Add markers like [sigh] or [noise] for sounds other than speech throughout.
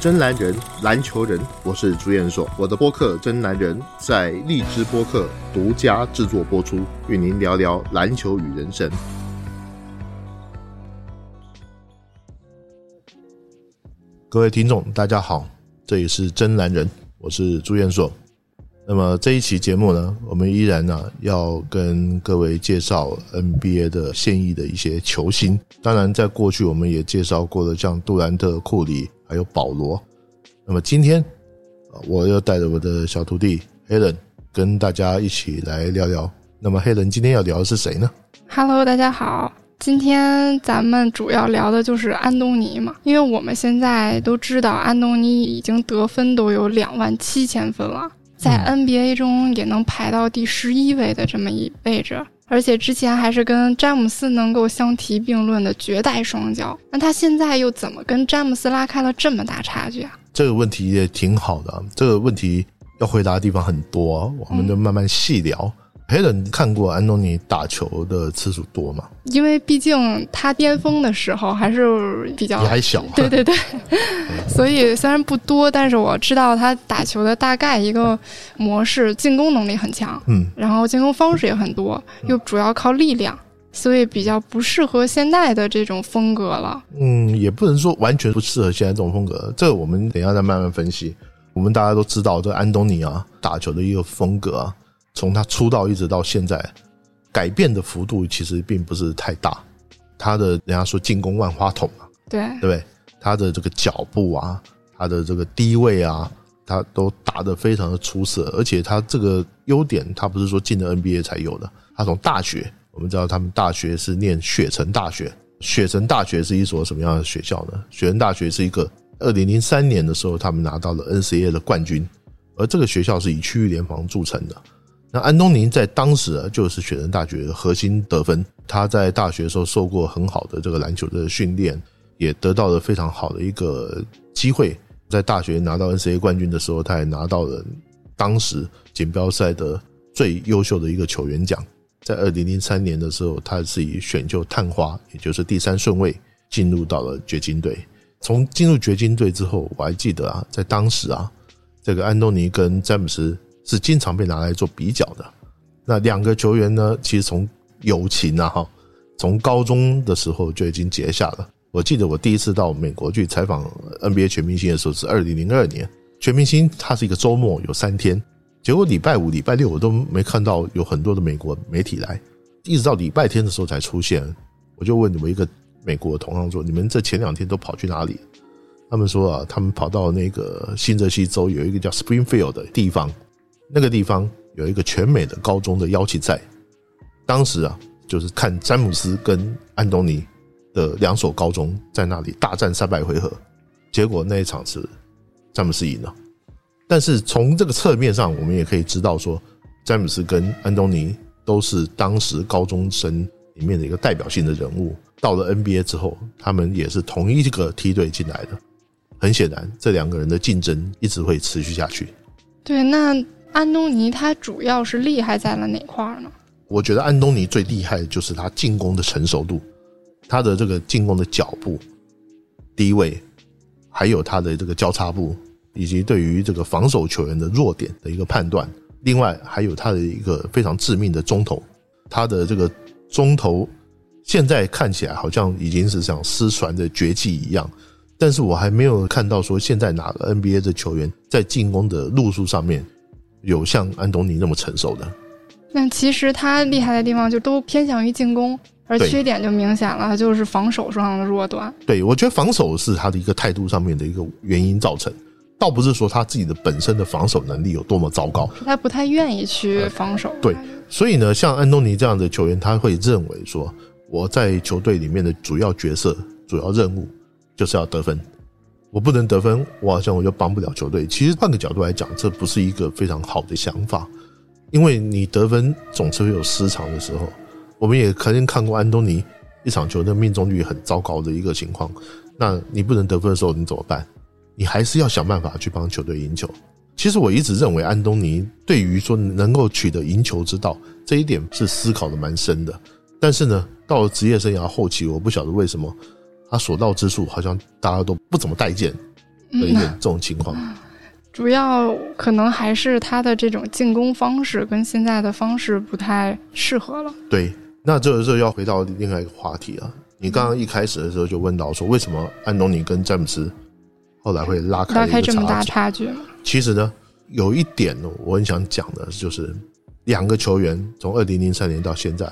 真男人，篮球人，我是朱彦硕。我的播客《真男人》在荔枝播客独家制作播出，与您聊聊篮球与人生。各位听众，大家好，这里是真男人，我是朱彦硕。那么这一期节目呢，我们依然呢要跟各位介绍 NBA 的现役的一些球星。当然，在过去我们也介绍过了，像杜兰特、库里。还有保罗，那么今天我又带着我的小徒弟 Helen 跟大家一起来聊聊。那么 Helen 今天要聊的是谁呢？Hello，大家好，今天咱们主要聊的就是安东尼嘛，因为我们现在都知道安东尼已经得分都有两万七千分了，在 NBA 中也能排到第十一位的这么一位置。而且之前还是跟詹姆斯能够相提并论的绝代双骄，那他现在又怎么跟詹姆斯拉开了这么大差距啊？这个问题也挺好的，这个问题要回答的地方很多，我们就慢慢细聊。黑人看过安东尼打球的次数多吗？因为毕竟他巅峰的时候还是比较你还小，[laughs] 对对对，所以虽然不多，但是我知道他打球的大概一个模式，进攻能力很强，嗯，然后进攻方式也很多，又主要靠力量，所以比较不适合现在的这种风格了。嗯，也不能说完全不适合现在这种风格，这个我们等一下再慢慢分析。我们大家都知道，这安东尼啊打球的一个风格啊。从他出道一直到现在，改变的幅度其实并不是太大。他的人家说进攻万花筒嘛，对对不对？他的这个脚步啊，他的这个低位啊，他都打得非常的出色。而且他这个优点，他不是说进了 NBA 才有的。他从大学，我们知道他们大学是念雪城大学。雪城大学是一所什么样的学校呢？雪城大学是一个二零零三年的时候，他们拿到了 NCAA 的冠军，而这个学校是以区域联防著称的。那安东尼在当时啊，就是雪人大学核心得分。他在大学时候受过很好的这个篮球的训练，也得到了非常好的一个机会。在大学拿到 NCAA 冠军的时候，他也拿到了当时锦标赛的最优秀的一个球员奖。在二零零三年的时候，他是以选秀探花，也就是第三顺位进入到了掘金队。从进入掘金队之后，我还记得啊，在当时啊，这个安东尼跟詹姆斯。是经常被拿来做比较的。那两个球员呢？其实从友情啊，哈，从高中的时候就已经结下了。我记得我第一次到美国去采访 NBA 全明星的时候是二零零二年。全明星它是一个周末有三天，结果礼拜五、礼拜六我都没看到有很多的美国媒体来，一直到礼拜天的时候才出现。我就问你们一个美国同行说：“你们这前两天都跑去哪里？”他们说啊，他们跑到那个新泽西州有一个叫 Springfield 的地方。那个地方有一个全美的高中的邀请赛，当时啊，就是看詹姆斯跟安东尼的两所高中在那里大战三百回合，结果那一场是詹姆斯赢了。但是从这个侧面上，我们也可以知道说，詹姆斯跟安东尼都是当时高中生里面的一个代表性的人物。到了 NBA 之后，他们也是同一个梯队进来的。很显然，这两个人的竞争一直会持续下去。对，那。安东尼他主要是厉害在了哪块呢？我觉得安东尼最厉害的就是他进攻的成熟度，他的这个进攻的脚步、低位，还有他的这个交叉步，以及对于这个防守球员的弱点的一个判断。另外，还有他的一个非常致命的中投，他的这个中投现在看起来好像已经是像失传的绝技一样，但是我还没有看到说现在哪个 NBA 的球员在进攻的路数上面。有像安东尼那么成熟的，那其实他厉害的地方就都偏向于进攻，而缺点就明显了，就是防守上的弱端。对，我觉得防守是他的一个态度上面的一个原因造成，倒不是说他自己的本身的防守能力有多么糟糕，他不太愿意去防守。对，所以呢，像安东尼这样的球员，他会认为说，我在球队里面的主要角色、主要任务就是要得分。我不能得分，我好像我就帮不了球队。其实换个角度来讲，这不是一个非常好的想法，因为你得分总是会有失常的时候。我们也肯定看过安东尼一场球的命中率很糟糕的一个情况。那你不能得分的时候，你怎么办？你还是要想办法去帮球队赢球。其实我一直认为安东尼对于说能够取得赢球之道这一点是思考的蛮深的。但是呢，到了职业生涯后期，我不晓得为什么。他所到之处，好像大家都不怎么待见。的一点这种情况。[laughs] 主要可能还是他的这种进攻方式跟现在的方式不太适合了。对，那这个时候要回到另外一个话题啊。你刚刚一开始的时候就问到说，为什么安东尼跟詹姆斯后来会拉开拉开这么大？差距？其实呢，有一点呢，我很想讲的就是，两个球员从二零零三年到现在，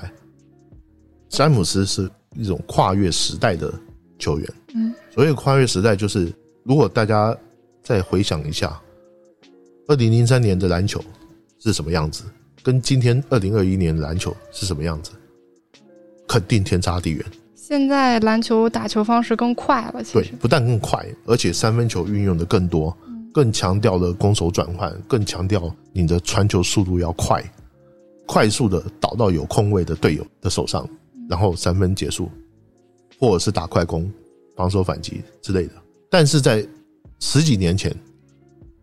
詹姆斯是一种跨越时代的球员。嗯，所谓跨越时代，就是如果大家再回想一下，二零零三年的篮球是什么样子，跟今天二零二一年的篮球是什么样子，肯定天差地远。现在篮球打球方式更快了，其对，不但更快，而且三分球运用的更多，更强调了攻守转换，更强调你的传球速度要快，快速的导到有空位的队友的手上，然后三分结束，或者是打快攻、防守反击之类的。但是在十几年前，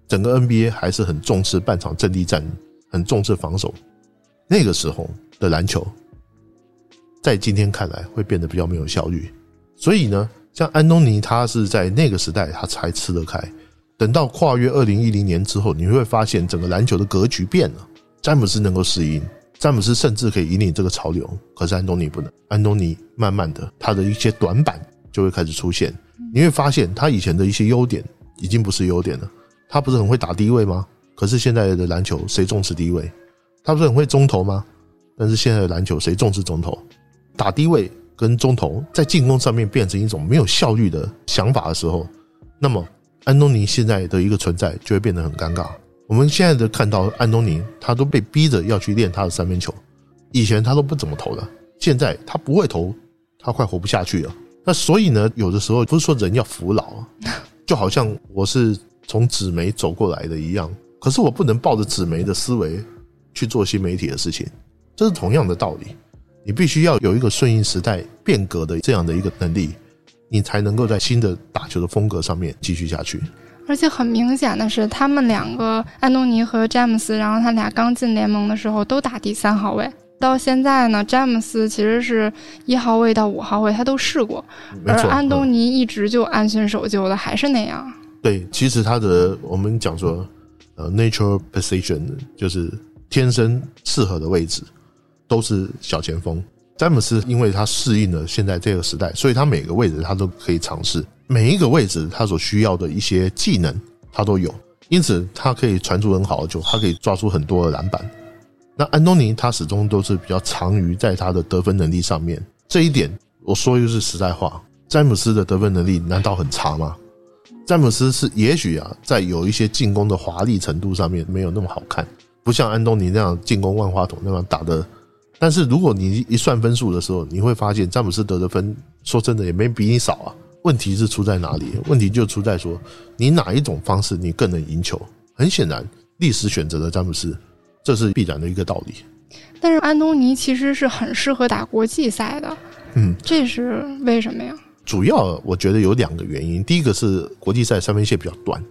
整个 NBA 还是很重视半场阵地战，很重视防守。那个时候的篮球，在今天看来会变得比较没有效率。所以呢，像安东尼，他是在那个时代他才吃得开。等到跨越二零一零年之后，你会发现整个篮球的格局变了。詹姆斯能够适应，詹姆斯甚至可以引领这个潮流，可是安东尼不能。安东尼慢慢的，他的一些短板就会开始出现。你会发现他以前的一些优点已经不是优点了。他不是很会打低位吗？可是现在的篮球谁重视低位？他不是很会中投吗？但是现在的篮球谁重视中投？打低位跟中投在进攻上面变成一种没有效率的想法的时候，那么安东尼现在的一个存在就会变得很尴尬。我们现在的看到安东尼，他都被逼着要去练他的三分球，以前他都不怎么投的，现在他不会投，他快活不下去了。那所以呢，有的时候不是说人要服老啊，[laughs] 就好像我是从纸媒走过来的一样，可是我不能抱着纸媒的思维去做新媒体的事情，这是同样的道理。你必须要有一个顺应时代变革的这样的一个能力，你才能够在新的打球的风格上面继续下去。而且很明显的是，他们两个安东尼和詹姆斯，然后他俩刚进联盟的时候都打第三号位。到现在呢，詹姆斯其实是一号位到五号位，他都试过，而，安东嗯尼一直就安分守旧的，还是那样。对，其实他的我们讲说，呃，natural position 就是天生适合的位置，都是小前锋。詹姆斯因为他适应了现在这个时代，所以他每个位置他都可以尝试，每一个位置他所需要的一些技能他都有，因此他可以传出很好的球，他可以抓出很多的篮板。那安东尼他始终都是比较长于在他的得分能力上面，这一点我说句是实在话，詹姆斯的得分能力难道很差吗？詹姆斯是也许啊，在有一些进攻的华丽程度上面没有那么好看，不像安东尼那样进攻万花筒那样打的。但是如果你一算分数的时候，你会发现詹姆斯得的分，说真的也没比你少啊。问题是出在哪里？问题就出在说你哪一种方式你更能赢球。很显然，历史选择了詹姆斯，这是必然的一个道理。但是安东尼其实是很适合打国际赛的，嗯，这是为什么呀？主要我觉得有两个原因，第一个是国际赛三分线比较短，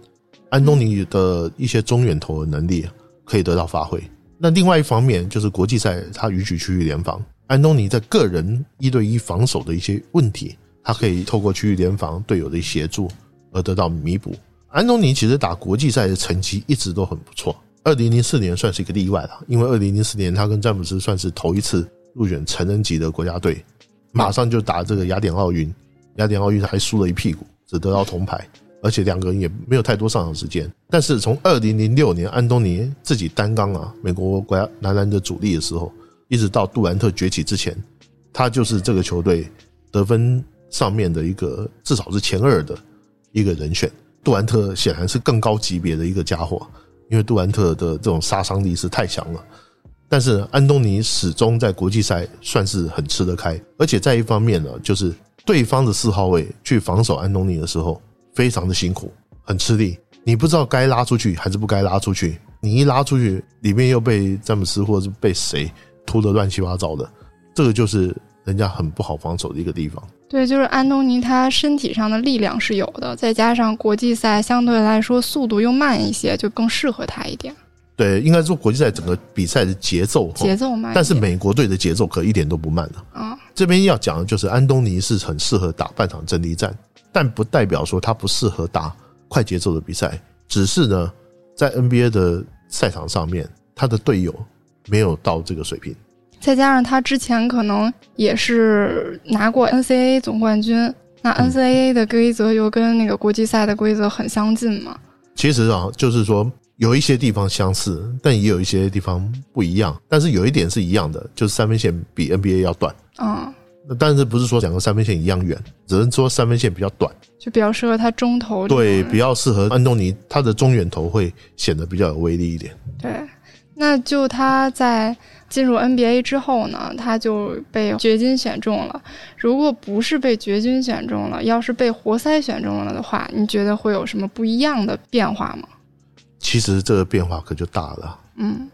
安东尼的一些中远投的能力可以得到发挥。那另外一方面就是国际赛他允许区域联防，安东尼在个人一对一防守的一些问题，他可以透过区域联防队友的协助而得到弥补。安东尼其实打国际赛的成绩一直都很不错，二零零四年算是一个例外了，因为二零零四年他跟詹姆斯算是头一次入选成人级的国家队，马上就打这个雅典奥运，雅典奥运还输了一屁股，只得到铜牌，而且两个人也没有太多上场时间。但是从二零零六年安东尼自己担纲啊美国国家男篮的主力的时候，一直到杜兰特崛起之前，他就是这个球队得分上面的一个至少是前二的一个人选。杜兰特显然是更高级别的一个家伙，因为杜兰特的这种杀伤力是太强了。但是安东尼始终在国际赛算是很吃得开，而且在一方面呢，就是对方的四号位去防守安东尼的时候，非常的辛苦，很吃力。你不知道该拉出去还是不该拉出去，你一拉出去，里面又被詹姆斯或者是被谁突的乱七八糟的，这个就是人家很不好防守的一个地方。对，就是安东尼他身体上的力量是有的，再加上国际赛相对来说速度又慢一些，就更适合他一点，对，应该说国际赛整个比赛的节奏，节奏慢。但是美国队的节奏可一点都不慢了。啊，这边要讲的就是安东尼是很适合打半场阵地战，但不代表说他不适合打快节奏的比赛，只是呢，在 NBA 的赛场上面，他的队友没有到这个水平。再加上他之前可能也是拿过 NCAA 总冠军，那 NCAA 的规则又跟那个国际赛的规则很相近嘛。其实啊，就是说有一些地方相似，但也有一些地方不一样。但是有一点是一样的，就是三分线比 NBA 要短。嗯，那但是不是说两个三分线一样远，只能说三分线比较短。就比较适合他中投。对，比较适合安东尼，他的中远投会显得比较有威力一点。对，那就他在进入 NBA 之后呢，他就被掘金选中了。如果不是被掘金选中了，要是被活塞选中了的话，你觉得会有什么不一样的变化吗？其实这个变化可就大了。嗯，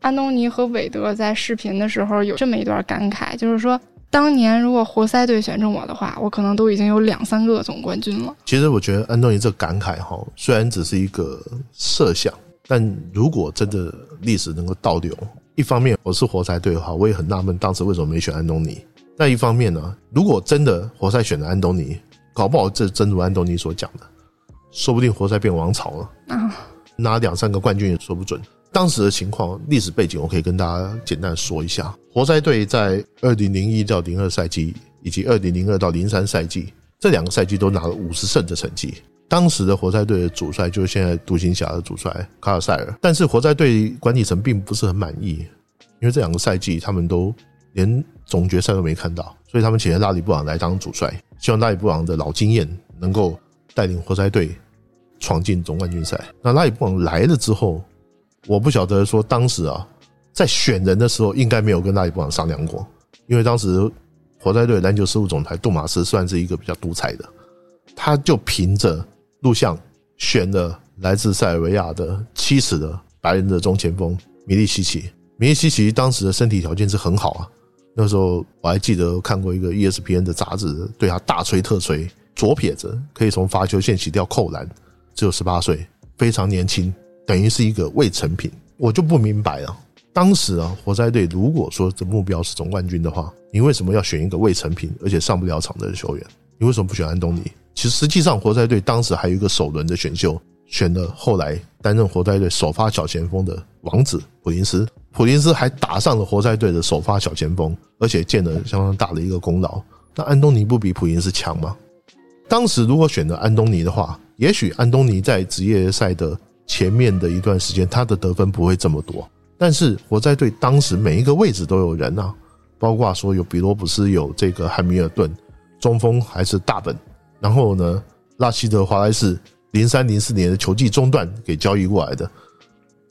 安东尼和韦德在视频的时候有这么一段感慨，就是说，当年如果活塞队选中我的话，我可能都已经有两三个总冠军了。其实我觉得安东尼这感慨哈，虽然只是一个设想，但如果真的历史能够倒流，一方面我是活塞队的话，我也很纳闷当时为什么没选安东尼。但一方面呢，如果真的活塞选了安东尼，搞不好这真如安东尼所讲的，说不定活塞变王朝了，拿两三个冠军也说不准。当时的情况、历史背景，我可以跟大家简单说一下。活塞队在二零零一到零二赛季，以及二零零二到零三赛季这两个赛季都拿了五十胜的成绩。当时的活塞队的主帅就是现在独行侠的主帅卡尔塞尔，但是活塞队管理层并不是很满意，因为这两个赛季他们都连总决赛都没看到，所以他们请了拉里布朗来当主帅，希望拉里布朗的老经验能够带领活塞队闯进总冠军赛。那拉里布朗来了之后，我不晓得说当时啊，在选人的时候应该没有跟拉里布朗商量过，因为当时活塞队篮球事务总裁杜马斯算是一个比较独裁的，他就凭着录像选了来自塞尔维亚的七尺的白人的中前锋米利西奇。米利西奇当时的身体条件是很好啊，那时候我还记得看过一个 ESPN 的杂志，对他大吹特吹，左撇子可以从罚球线起跳扣篮，只有十八岁，非常年轻。等于是一个未成品，我就不明白了。当时啊，活塞队如果说这目标是总冠军的话，你为什么要选一个未成品而且上不了场的球员？你为什么不选安东尼？其实实际上，活塞队当时还有一个首轮的选秀，选了后来担任活塞队首发小前锋的王子普林斯。普林斯还打上了活塞队的首发小前锋，而且建了相当大的一个功劳。那安东尼不比普林斯强吗？当时如果选择安东尼的话，也许安东尼在职业赛的。前面的一段时间，他的得分不会这么多，但是活塞队当时每一个位置都有人啊，包括说有比罗普斯，有这个汉密尔顿，中锋还是大本，然后呢，拉希德华莱士零三零四年的球季中段给交易过来的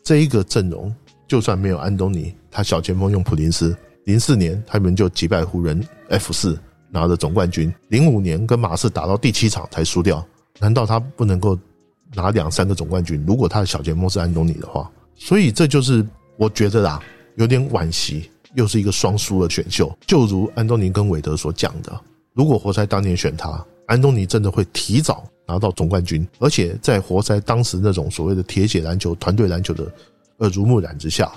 这一个阵容，就算没有安东尼，他小前锋用普林斯，零四年他们就击败湖人 F 四拿了总冠军，零五年跟马刺打到第七场才输掉，难道他不能够？拿两三个总冠军，如果他的小前锋是安东尼的话，所以这就是我觉得啦，有点惋惜，又是一个双输的选秀。就如安东尼跟韦德所讲的，如果活塞当年选他，安东尼真的会提早拿到总冠军，而且在活塞当时那种所谓的铁血篮球、团队篮球的耳濡目染之下，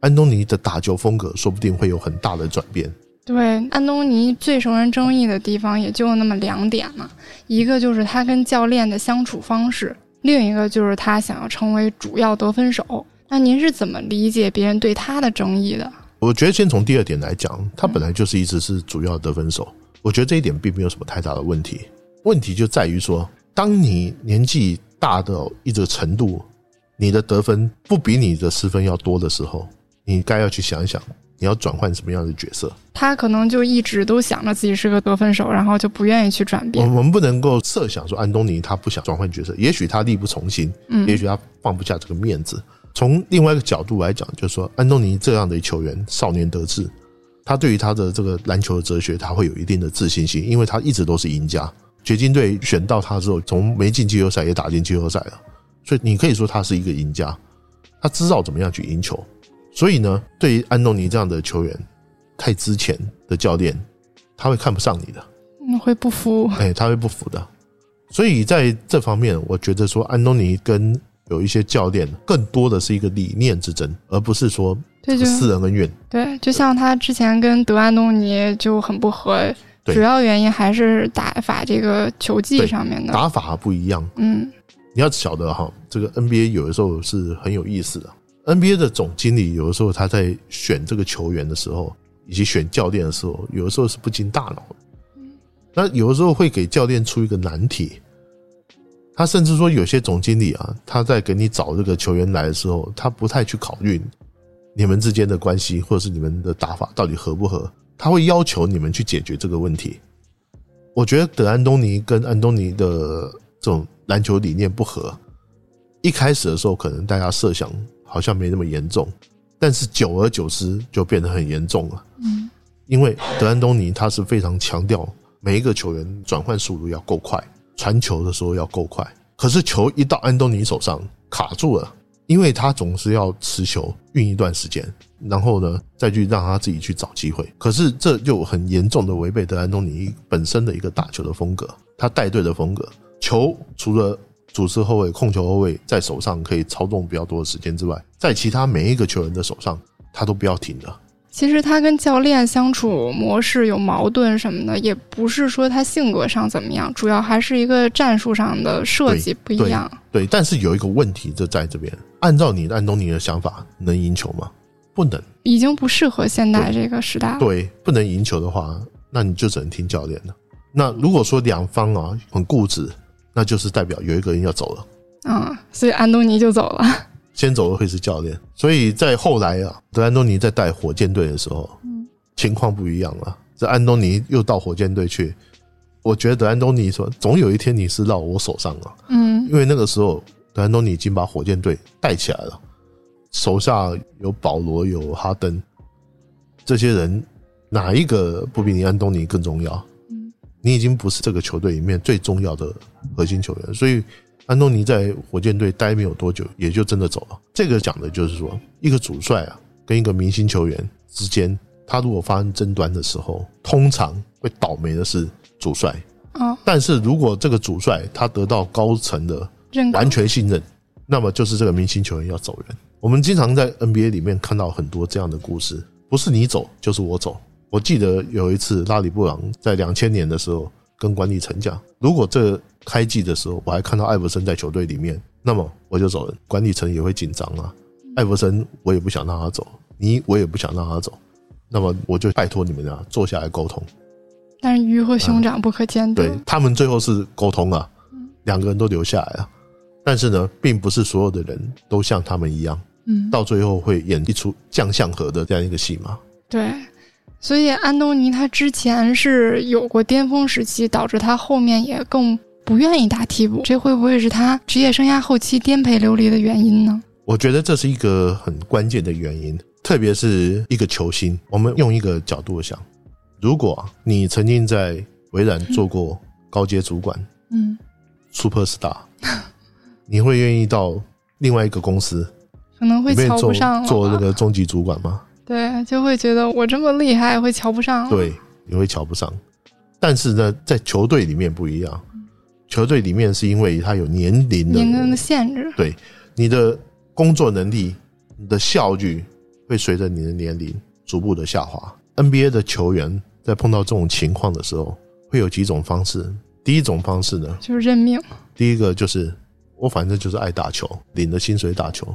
安东尼的打球风格说不定会有很大的转变。对，安东尼最受人争议的地方也就那么两点嘛，一个就是他跟教练的相处方式。另一个就是他想要成为主要得分手，那您是怎么理解别人对他的争议的？我觉得先从第二点来讲，他本来就是一直是主要得分手，我觉得这一点并没有什么太大的问题。问题就在于说，当你年纪大到一个程度，你的得分不比你的失分要多的时候，你该要去想一想。你要转换什么样的角色？他可能就一直都想着自己是个得分手，然后就不愿意去转变。我们不能够设想说安东尼他不想转换角色，也许他力不从心，嗯，也许他放不下这个面子。从另外一个角度来讲，就是说安东尼这样的球员少年得志，他对于他的这个篮球的哲学，他会有一定的自信心，因为他一直都是赢家。掘金队选到他之后，从没进季后赛也打进季后赛了，所以你可以说他是一个赢家，他知道怎么样去赢球。所以呢，对于安东尼这样的球员，太之前的教练，他会看不上你的，嗯，会不服，哎，他会不服的。所以在这方面，我觉得说安东尼跟有一些教练，更多的是一个理念之争，而不是说私人恩怨。对，就像他之前跟德安东尼就很不和，主要原因还是打法这个球技上面的打法不一样。嗯，你要晓得哈，这个 NBA 有的时候是很有意思的。NBA 的总经理有的时候他在选这个球员的时候，以及选教练的时候，有的时候是不经大脑的。那有的时候会给教练出一个难题。他甚至说，有些总经理啊，他在给你找这个球员来的时候，他不太去考虑你们之间的关系，或者是你们的打法到底合不合，他会要求你们去解决这个问题。我觉得德安东尼跟安东尼的这种篮球理念不合，一开始的时候可能大家设想好像没那么严重，但是久而久之就变得很严重了。嗯，因为德安东尼他是非常强调每一个球员转换速度要够快。传球的时候要够快，可是球一到安东尼手上卡住了，因为他总是要持球运一段时间，然后呢再去让他自己去找机会。可是这就很严重的违背德安东尼本身的一个打球的风格，他带队的风格。球除了主持后卫、控球后卫在手上可以操纵比较多的时间之外，在其他每一个球员的手上，他都不要停的。其实他跟教练相处模式有矛盾什么的，也不是说他性格上怎么样，主要还是一个战术上的设计不一样。对，但是有一个问题就在这边，按照你安东尼的想法，能赢球吗？不能，已经不适合现代这个时代了。对，不能赢球的话，那你就只能听教练的。那如果说两方啊很固执，那就是代表有一个人要走了。嗯，所以安东尼就走了。先走的会是教练，所以在后来啊，德安东尼在带火箭队的时候，情况不一样了。这安东尼又到火箭队去，我觉得德安东尼说，总有一天你是到我手上了。嗯，因为那个时候德安东尼已经把火箭队带起来了，手下有保罗，有哈登，这些人哪一个不比你安东尼更重要？嗯，你已经不是这个球队里面最重要的核心球员，所以。安东尼在火箭队待没有多久，也就真的走了。这个讲的就是说，一个主帅啊，跟一个明星球员之间，他如果发生争端的时候，通常会倒霉的是主帅。哦，但是如果这个主帅他得到高层的完全信任，那么就是这个明星球员要走人。我们经常在 NBA 里面看到很多这样的故事，不是你走就是我走。我记得有一次拉里布朗在两千年的时候跟管理层讲，如果这开季的时候，我还看到艾弗森在球队里面，那么我就走人，管理层也会紧张啊。艾弗森我也不想让他走，你我也不想让他走，那么我就拜托你们啊，坐下来沟通。但是鱼和熊掌不可兼得，对他们最后是沟通啊，两个人都留下来了。但是呢，并不是所有的人都像他们一样，嗯，到最后会演一出将相和的这样一个戏码。对。所以安东尼他之前是有过巅峰时期，导致他后面也更不愿意打替补。这会不会是他职业生涯后期颠沛流离的原因呢？我觉得这是一个很关键的原因，特别是一个球星。我们用一个角度想，如果你曾经在微软做过高阶主管，嗯，super star，你会愿意到另外一个公司，可能会瞧不上做那个中级主管吗？对，就会觉得我这么厉害，会瞧不上。对，你会瞧不上。但是呢，在球队里面不一样，球队里面是因为他有年龄的年龄的限制。对，你的工作能力、你的效率会随着你的年龄逐步的下滑。NBA 的球员在碰到这种情况的时候，会有几种方式。第一种方式呢，就是认命。第一个就是我反正就是爱打球，领着薪水打球，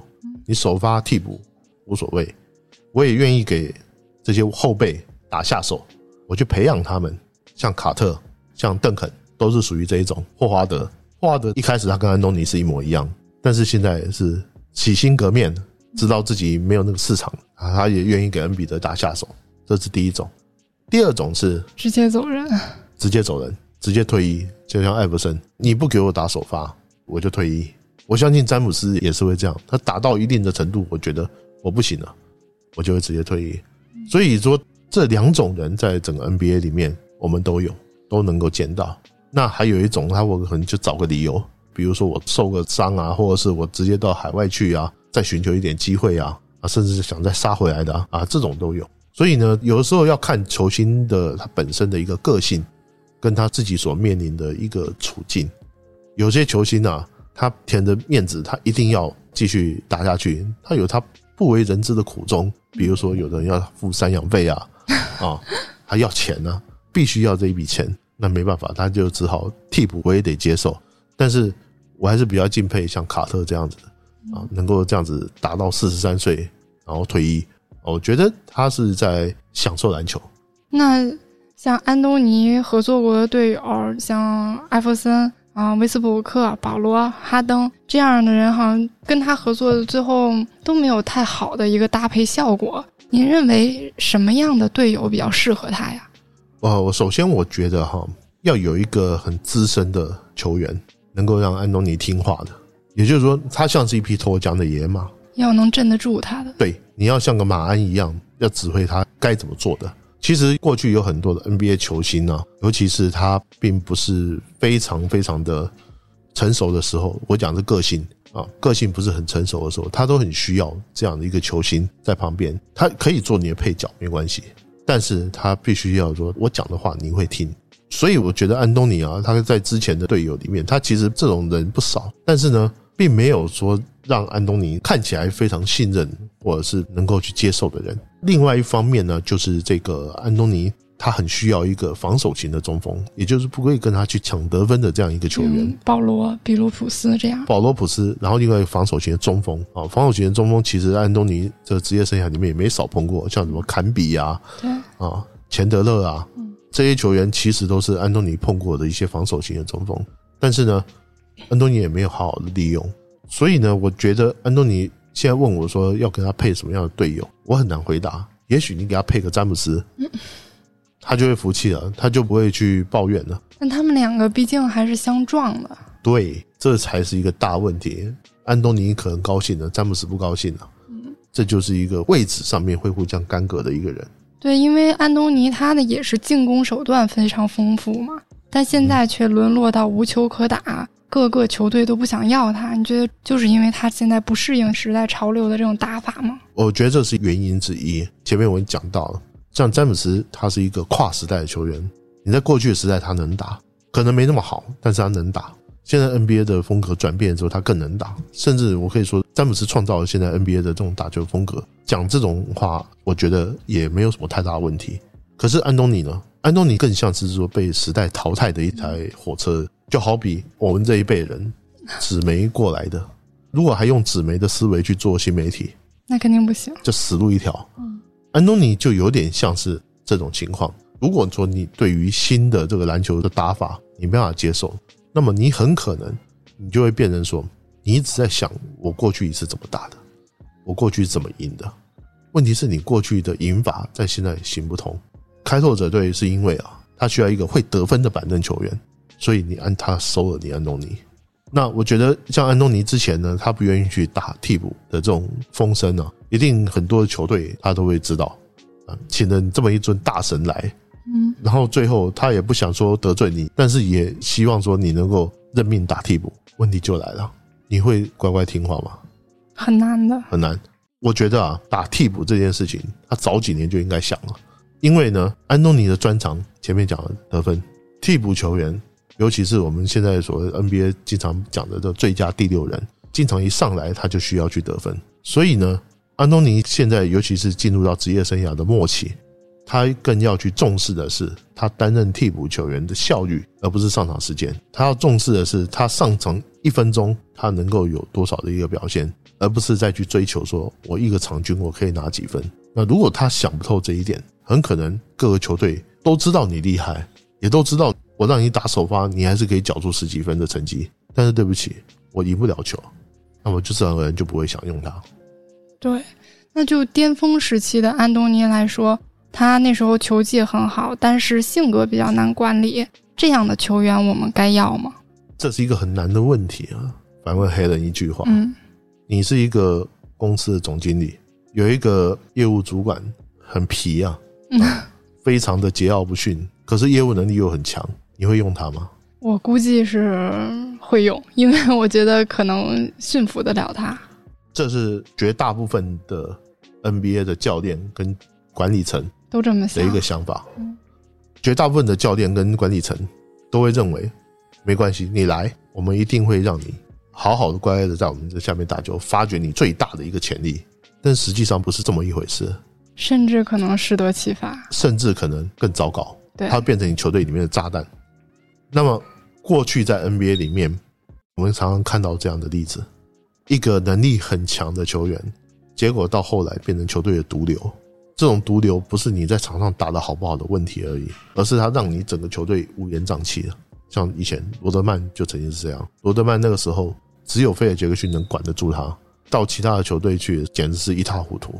你首发替补无所谓。我也愿意给这些后辈打下手，我去培养他们，像卡特、像邓肯，都是属于这一种。霍华德，霍华德一开始他跟安东尼是一模一样，但是现在是洗心革面，知道自己没有那个市场啊，他也愿意给恩比德打下手，这是第一种。第二种是直接走人，直接走人，直接退役，就像艾弗森，你不给我打首发，我就退役。我相信詹姆斯也是会这样，他打到一定的程度，我觉得我不行了。我就会直接退役，所以说这两种人在整个 NBA 里面，我们都有都能够见到。那还有一种，他我可能就找个理由，比如说我受个伤啊，或者是我直接到海外去啊，再寻求一点机会啊，啊，甚至是想再杀回来的啊，这种都有。所以呢，有的时候要看球星的他本身的一个个性，跟他自己所面临的一个处境。有些球星啊，他填着面子，他一定要继续打下去，他有他。不为人知的苦衷，比如说有的人要付赡养费啊，[laughs] 啊，他要钱呢，必须要这一笔钱，那没办法，他就只好替补，我也得接受。但是我还是比较敬佩像卡特这样子的啊，能够这样子达到四十三岁然后退役，我觉得他是在享受篮球。那像安东尼合作过的队友，像艾弗森啊、威斯布鲁克、保罗、哈登这样的人，好像跟他合作的最后都没有太好的一个搭配效果。您认为什么样的队友比较适合他呀？呃，我首先我觉得哈，要有一个很资深的球员，能够让安东尼听话的，也就是说，他像是一匹脱缰的野马，要能镇得住他的。对，你要像个马鞍一样，要指挥他该怎么做的。其实过去有很多的 NBA 球星呢，尤其是他并不是非常非常的成熟的时候，我讲的个性啊，个性不是很成熟的时候，他都很需要这样的一个球星在旁边，他可以做你的配角没关系，但是他必须要说我讲的话你会听。所以我觉得安东尼啊，他在之前的队友里面，他其实这种人不少，但是呢，并没有说让安东尼看起来非常信任或者是能够去接受的人。另外一方面呢，就是这个安东尼，他很需要一个防守型的中锋，也就是不会跟他去抢得分的这样一个球员。嗯，保罗、比卢普斯这样。保罗普斯，然后另外一个防守型的中锋啊，防守型的中锋，其实安东尼这职业生涯里面也没少碰过，像什么坎比啊，对，啊，钱德勒啊，这些球员其实都是安东尼碰过的一些防守型的中锋，但是呢，安东尼也没有好好的利用，所以呢，我觉得安东尼现在问我说要跟他配什么样的队友，我很难回答。也许你给他配个詹姆斯，他就会服气了，他就不会去抱怨了。但他们两个毕竟还是相撞的。对，这才是一个大问题。安东尼可能高兴了，詹姆斯不高兴了。这就是一个位置上面会互相干戈的一个人。对，因为安东尼他的也是进攻手段非常丰富嘛，但现在却沦落到无球可打，各个球队都不想要他。你觉得就是因为他现在不适应时代潮流的这种打法吗？我觉得这是原因之一。前面我已经讲到了，像詹姆斯，他是一个跨时代的球员。你在过去的时代他能打，可能没那么好，但是他能打。现在 NBA 的风格转变之后，他更能打。甚至我可以说，詹姆斯创造了现在 NBA 的这种打球风格。讲这种话，我觉得也没有什么太大问题。可是安东尼呢？安东尼更像是说被时代淘汰的一台火车，就好比我们这一辈人纸媒过来的，如果还用纸媒的思维去做新媒体，那肯定不行。就死路一条。安东尼就有点像是这种情况。如果说你对于新的这个篮球的打法你没办法接受，那么你很可能你就会变成说，你一直在想我过去是怎么打的，我过去是怎么赢的。问题是你过去的赢法在现在行不通。开拓者队是因为啊，他需要一个会得分的板凳球员，所以你按他收了你安东尼。那我觉得像安东尼之前呢，他不愿意去打替补的这种风声呢，一定很多的球队他都会知道啊，请了你这么一尊大神来，嗯，然后最后他也不想说得罪你，但是也希望说你能够任命打替补。问题就来了，你会乖乖听话吗？很难的。很难。我觉得啊，打替补这件事情，他早几年就应该想了，因为呢，安东尼的专长前面讲了得分，替补球员，尤其是我们现在所谓 NBA 经常讲的这最佳第六人，经常一上来他就需要去得分，所以呢，安东尼现在尤其是进入到职业生涯的末期，他更要去重视的是他担任替补球员的效率，而不是上场时间。他要重视的是他上场一分钟他能够有多少的一个表现，而不是再去追求说我一个场均我可以拿几分。那如果他想不透这一点，很可能各个球队都知道你厉害，也都知道我让你打首发，你还是可以缴出十几分的成绩。但是对不起，我赢不了球，那么就自然而然就不会想用他。对，那就巅峰时期的安东尼来说，他那时候球技很好，但是性格比较难管理。这样的球员，我们该要吗？这是一个很难的问题啊！反问黑人一句话：嗯，你是一个公司的总经理，有一个业务主管很皮啊，嗯 [laughs] 非常的桀骜不驯，可是业务能力又很强，你会用它吗？我估计是会用，因为我觉得可能驯服得了它。这是绝大部分的 NBA 的教练跟管理层都这么的一个想法嗯。绝大部分的教练跟管理层都会认为，没关系，你来，我们一定会让你好好的、乖乖的在我们这下面打球，发掘你最大的一个潜力。但实际上不是这么一回事，甚至可能适得其反。甚至可能更糟糕，对它会变成你球队里面的炸弹。那么过去在 NBA 里面，我们常常看到这样的例子：一个能力很强的球员，结果到后来变成球队的毒瘤。这种毒瘤不是你在场上打的好不好的问题而已，而是他让你整个球队乌烟瘴气的。像以前罗德曼就曾经是这样，罗德曼那个时候只有菲尔杰克逊能管得住他，到其他的球队去简直是一塌糊涂。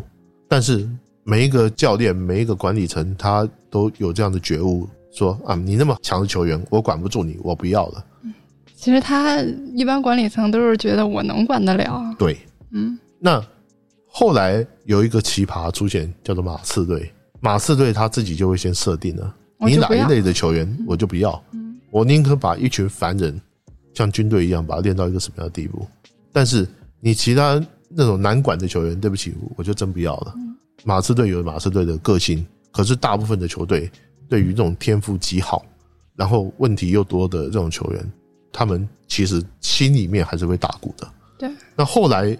但是每一个教练、每一个管理层，他都有这样的觉悟，说啊，你那么强的球员，我管不住你，我不要了。其实他一般管理层都是觉得我能管得了。对，嗯，那后来有一个奇葩出现，叫做马刺队。马刺队他自己就会先设定了，你哪一类的球员我就不要，我宁可把一群凡人像军队一样把他练到一个什么样的地步。但是你其他那种难管的球员，对不起，我就真不要了。马刺队有马刺队的个性，可是大部分的球队对于这种天赋极好，然后问题又多的这种球员，他们其实心里面还是会打鼓的。对，那后来。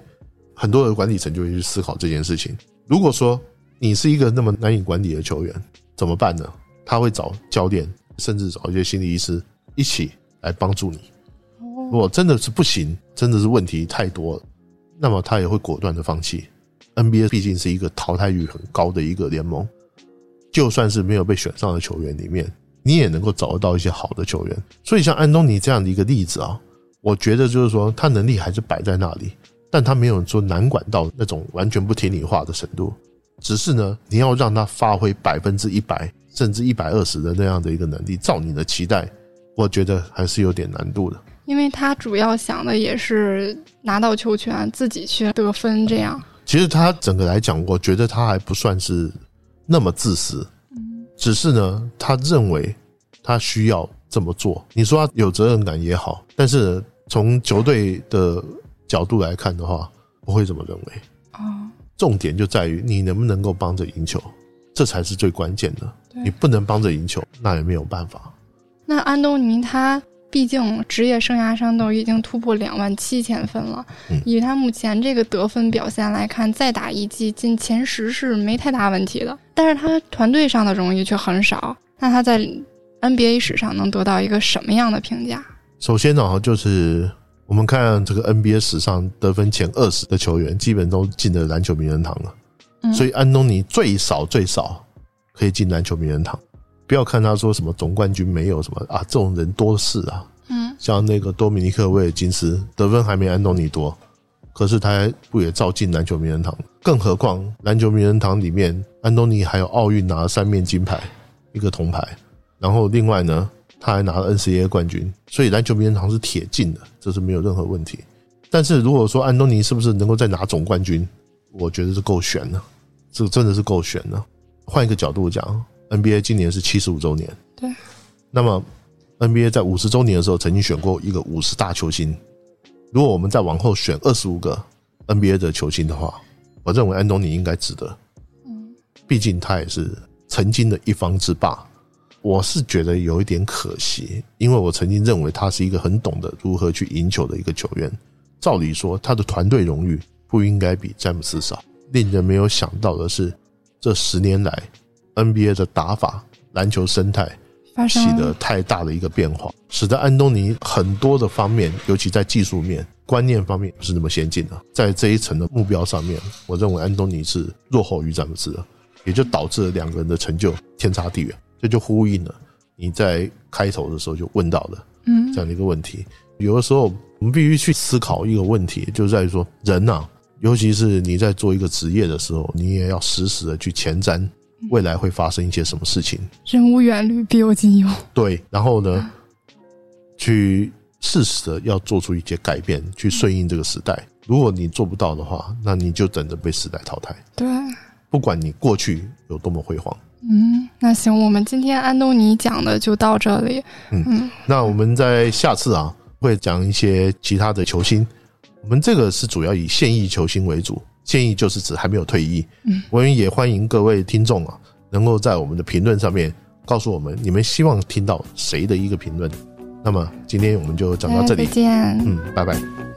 很多的管理层就会去思考这件事情。如果说你是一个那么难以管理的球员，怎么办呢？他会找教练，甚至找一些心理医师一起来帮助你。如果真的是不行，真的是问题太多了，那么他也会果断的放弃。NBA 毕竟是一个淘汰率很高的一个联盟，就算是没有被选上的球员里面，你也能够找得到一些好的球员。所以像安东尼这样的一个例子啊，我觉得就是说他能力还是摆在那里。但他没有说难管到那种完全不听你话的程度，只是呢，你要让他发挥百分之一百甚至一百二十的那样的一个能力，照你的期待，我觉得还是有点难度的。因为他主要想的也是拿到球权，自己去得分，这样。其实他整个来讲，我觉得他还不算是那么自私，只是呢，他认为他需要这么做。你说他有责任感也好，但是从球队的。角度来看的话，不会这么认为。哦，重点就在于你能不能够帮着赢球，这才是最关键的。你不能帮着赢球，那也没有办法。那安东尼他毕竟职业生涯上都已经突破两万七千分了，以他目前这个得分表现来看，再打一季进前十是没太大问题的。但是他团队上的荣誉却很少。那他在 NBA 史上能得到一个什么样的评价？首先呢，就是。我们看这个 NBA 史上得分前二十的球员，基本都进了篮球名人堂了。所以安东尼最少最少可以进篮球名人堂。不要看他说什么总冠军没有什么啊，这种人多的是啊。嗯，像那个多米尼克威尔金斯得分还没安东尼多，可是他不也照进篮球名人堂？更何况篮球名人堂里面，安东尼还有奥运拿了三面金牌，一个铜牌，然后另外呢？他还拿了 NCAA 冠军，所以篮球名人堂是铁进的，这是没有任何问题。但是如果说安东尼是不是能够再拿总冠军，我觉得是够悬的，这真的是够悬的。换一个角度讲，NBA 今年是七十五周年，对。那么 NBA 在五十周年的时候曾经选过一个五十大球星，如果我们再往后选二十五个 NBA 的球星的话，我认为安东尼应该值得。嗯，毕竟他也是曾经的一方之霸。我是觉得有一点可惜，因为我曾经认为他是一个很懂得如何去赢球的一个球员。照理说，他的团队荣誉不应该比詹姆斯少。令人没有想到的是，这十年来 NBA 的打法、篮球生态起了太大的一个变化，使得安东尼很多的方面，尤其在技术面、观念方面不是那么先进的。在这一层的目标上面，我认为安东尼是落后于詹姆斯的，也就导致了两个人的成就天差地远。这就呼应了你在开头的时候就问到的，嗯，这样的一个问题。有的时候我们必须去思考一个问题，就在于说人呐，尤其是你在做一个职业的时候，你也要时时的去前瞻未来会发生一些什么事情。人无远虑，必有近忧。对，然后呢，去适时的要做出一些改变，去顺应这个时代。如果你做不到的话，那你就等着被时代淘汰。对，不管你过去有多么辉煌。嗯，那行，我们今天安东尼讲的就到这里。嗯，那我们在下次啊会讲一些其他的球星。我们这个是主要以现役球星为主，现役就是指还没有退役。嗯，我们也欢迎各位听众啊，能够在我们的评论上面告诉我们你们希望听到谁的一个评论。那么今天我们就讲到这里，再见。嗯，拜拜。